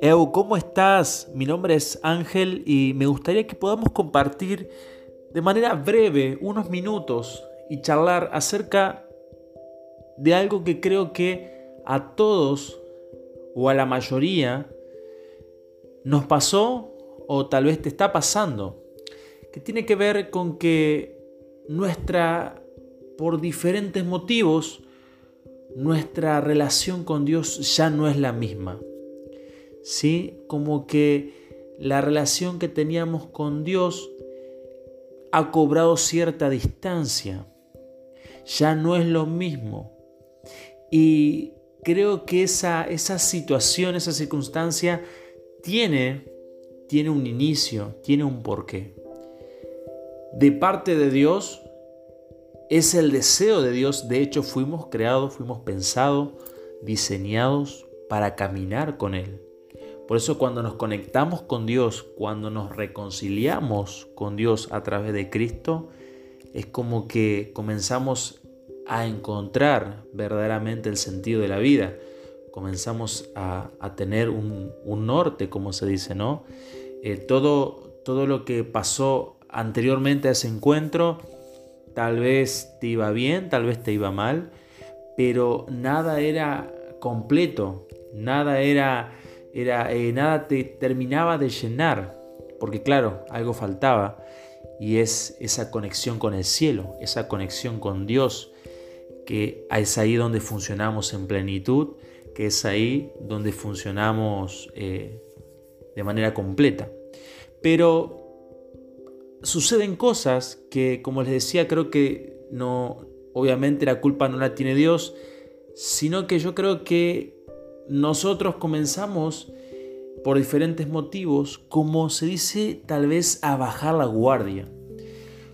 Eu, ¿cómo estás? Mi nombre es Ángel y me gustaría que podamos compartir de manera breve unos minutos y charlar acerca de algo que creo que a todos o a la mayoría nos pasó o tal vez te está pasando, que tiene que ver con que nuestra, por diferentes motivos, nuestra relación con Dios ya no es la misma. ¿sí? Como que la relación que teníamos con Dios ha cobrado cierta distancia. Ya no es lo mismo. Y creo que esa, esa situación, esa circunstancia tiene, tiene un inicio, tiene un porqué. De parte de Dios es el deseo de Dios. De hecho, fuimos creados, fuimos pensados, diseñados para caminar con Él. Por eso cuando nos conectamos con Dios, cuando nos reconciliamos con Dios a través de Cristo, es como que comenzamos a encontrar verdaderamente el sentido de la vida. Comenzamos a, tener un, norte, como se dice, ¿no? Eh, todo, todo lo que pasó anteriormente a ese encuentro, tal vez te iba bien, tal vez te iba mal, pero nada era completo, nada era era, eh, nada te terminaba de llenar, porque claro, algo faltaba, y es esa conexión con el cielo, esa conexión con Dios, que es ahí donde funcionamos en plenitud, que es ahí donde funcionamos eh, de manera completa. Pero suceden cosas que, como les decía, creo que no, obviamente la culpa no la tiene Dios, sino que yo creo que nosotros comenzamos por diferentes motivos, como se dice, tal vez a bajar la guardia.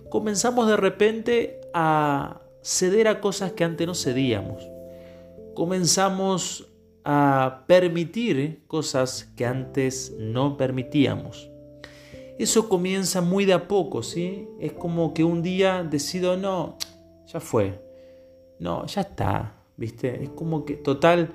Comenzamos de repente a ceder a cosas que antes no cedíamos. Comenzamos a permitir cosas que antes no permitíamos. Eso comienza muy de a poco, ¿sí? Es como que un día decido, no, ya fue. No, ya está, ¿viste? Es como que, total,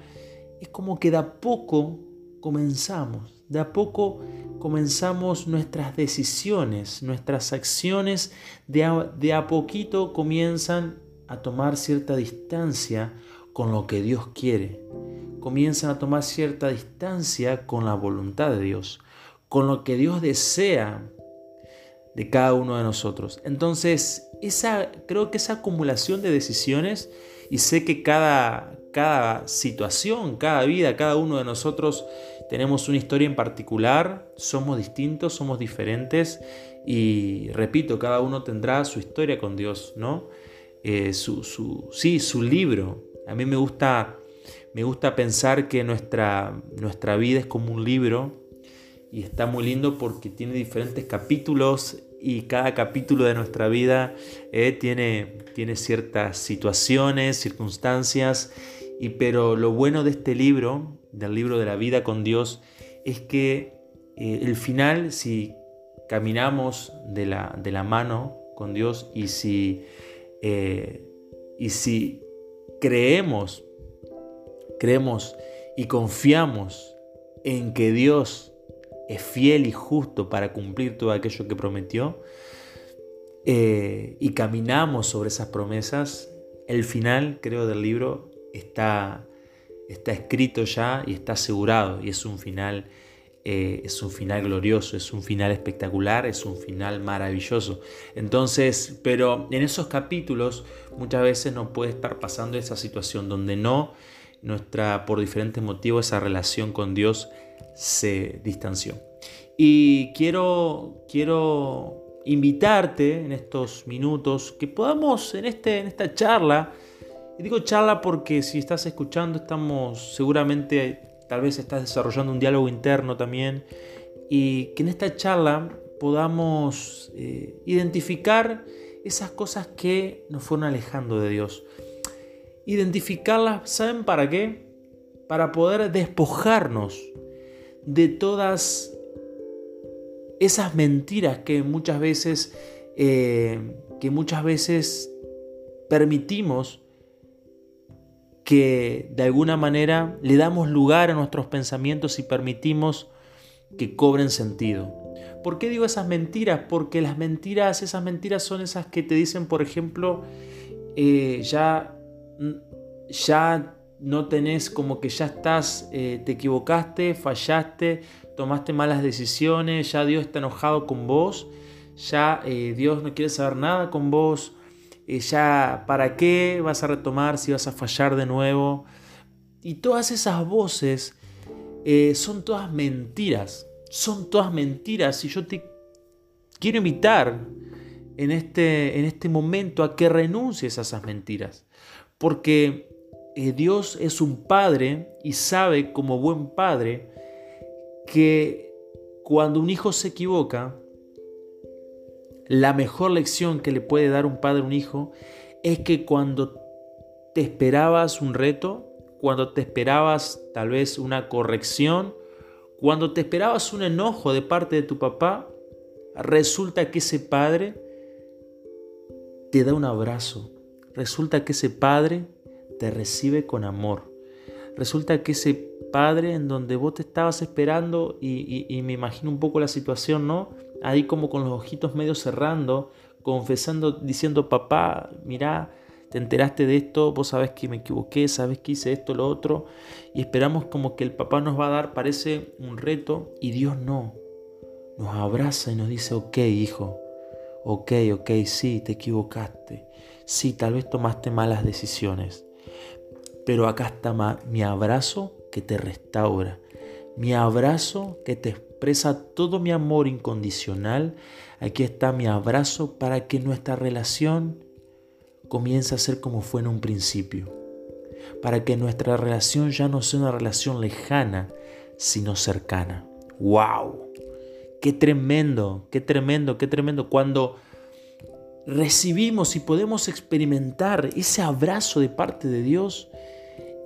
es como que de a poco comenzamos, de a poco comenzamos nuestras decisiones, nuestras acciones, de a, de poquito comienzan a tomar cierta distancia con lo que Dios quiere, comienzan a tomar cierta distancia con la voluntad de Dios, con lo que Dios desea de cada uno de nosotros. Entonces, esa, creo que esa acumulación de decisiones, y sé que cada, cada situación, cada vida, cada uno de nosotros tenemos una historia en particular, somos distintos, somos diferentes y repito, cada uno tendrá su historia con Dios, ¿no? Eh, su, su, sí, su libro. A mí me gusta, me gusta pensar que nuestra, nuestra vida es como un libro y está muy lindo porque tiene diferentes capítulos y cada capítulo de nuestra vida eh, tiene, tiene ciertas situaciones, circunstancias y pero lo bueno de este libro, del libro de la vida con Dios, es que eh, el final, si caminamos de la, de la, mano con Dios y si, eh, y si creemos, creemos y confiamos en que Dios es fiel y justo para cumplir todo aquello que prometió, eh, y caminamos sobre esas promesas, el final, creo, del libro está, está escrito ya y está asegurado y es un final eh, es un final glorioso, es un final espectacular, es un final maravilloso. Entonces, pero en esos capítulos muchas veces nos puede estar pasando esa situación donde no nuestra, por diferentes motivos, esa relación con Dios se distanció. Y quiero, quiero invitarte en estos minutos que podamos en, este, en esta charla y digo charla porque si estás escuchando estamos seguramente, tal vez estás desarrollando un diálogo interno también y que en esta charla podamos eh, identificar esas cosas que nos fueron alejando de Dios. Identificarlas, ¿saben para qué? Para poder despojarnos de todas esas mentiras que muchas veces, eh, que muchas veces permitimos que de alguna manera le damos lugar a nuestros pensamientos y permitimos que cobren sentido. ¿Por qué digo esas mentiras? Porque las mentiras, esas mentiras son esas que te dicen, por ejemplo, eh, ya, ya no tenés como que ya estás, eh, te equivocaste, fallaste, tomaste malas decisiones, ya Dios está enojado con vos, ya eh, Dios no quiere saber nada con vos, ya para qué vas a retomar si vas a fallar de nuevo. Y todas esas voces son todas mentiras son todas mentiras y yo te quiero invitar en este, en este momento a que renuncies a esas mentiras. Porque eh, Dios es un padre y sabe como buen padre que cuando un hijo se equivoca, la mejor lección que le puede dar un padre a un hijo es que cuando te esperabas un reto, cuando te esperabas tal vez una corrección, cuando te esperabas un enojo de parte de tu papá, resulta que ese padre te da un abrazo. Resulta que ese padre te recibe con amor. Resulta que ese padre en donde vos te estabas esperando y, me imagino un poco la situación, ¿no? Ahí como con los ojitos medio cerrando, confesando, diciendo, papá, mira, te enteraste de esto, vos sabes que me equivoqué, sabes que hice esto, lo otro, y esperamos como que el papá nos va a dar, parece un reto, y Dios no. Nos abraza y nos dice, ok, hijo, ok, ok, sí, te equivocaste, sí, tal vez tomaste malas decisiones, pero acá está mi abrazo que te restaura, mi abrazo que te expresa todo mi amor incondicional, aquí está mi abrazo para que nuestra relación comienza a ser como fue en un principio, para que nuestra relación ya no sea una relación lejana, sino cercana. ¡Wow! ¡Qué tremendo! ¡Qué tremendo! ¡Qué tremendo! Cuando recibimos y podemos experimentar ese abrazo de parte de Dios,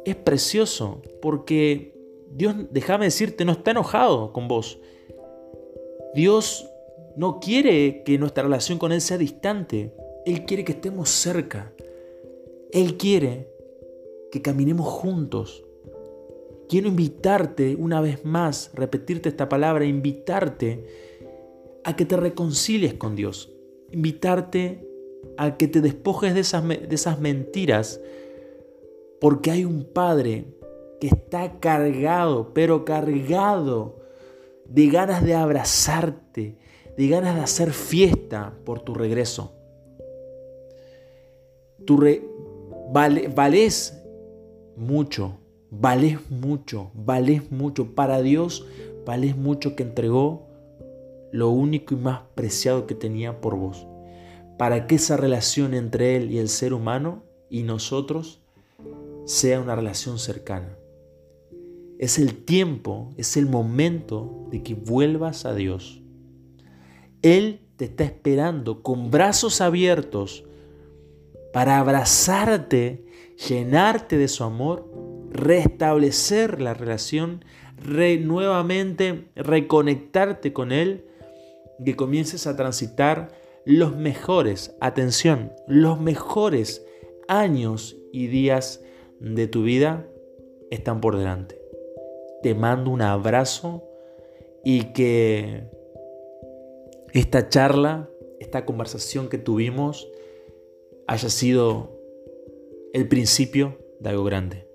es precioso, porque Dios, déjame decirte, no está enojado con vos. Dios no quiere que nuestra relación con Él sea distante. Él quiere que estemos cerca. Él quiere que caminemos juntos. Quiero invitarte una vez más, repetirte esta palabra, invitarte a que te reconcilies con Dios. Invitarte a que te despojes de esas, de esas mentiras, porque hay un Padre que está cargado, pero cargado de ganas de abrazarte, de ganas de hacer fiesta por tu regreso. Tú vales mucho, vales mucho, vales mucho. Para Dios vales mucho que entregó lo único y más preciado que tenía por vos. Para que esa relación entre Él y el ser humano y nosotros sea una relación cercana. Es el tiempo, es el momento de que vuelvas a Dios. Él te está esperando con brazos abiertos para abrazarte, llenarte de su amor, restablecer la relación, nuevamente reconectarte con Él, que comiences a transitar los mejores, atención, los mejores años y días de tu vida están por delante. Te mando un abrazo y que esta charla, esta conversación que tuvimos, haya sido el principio de algo grande.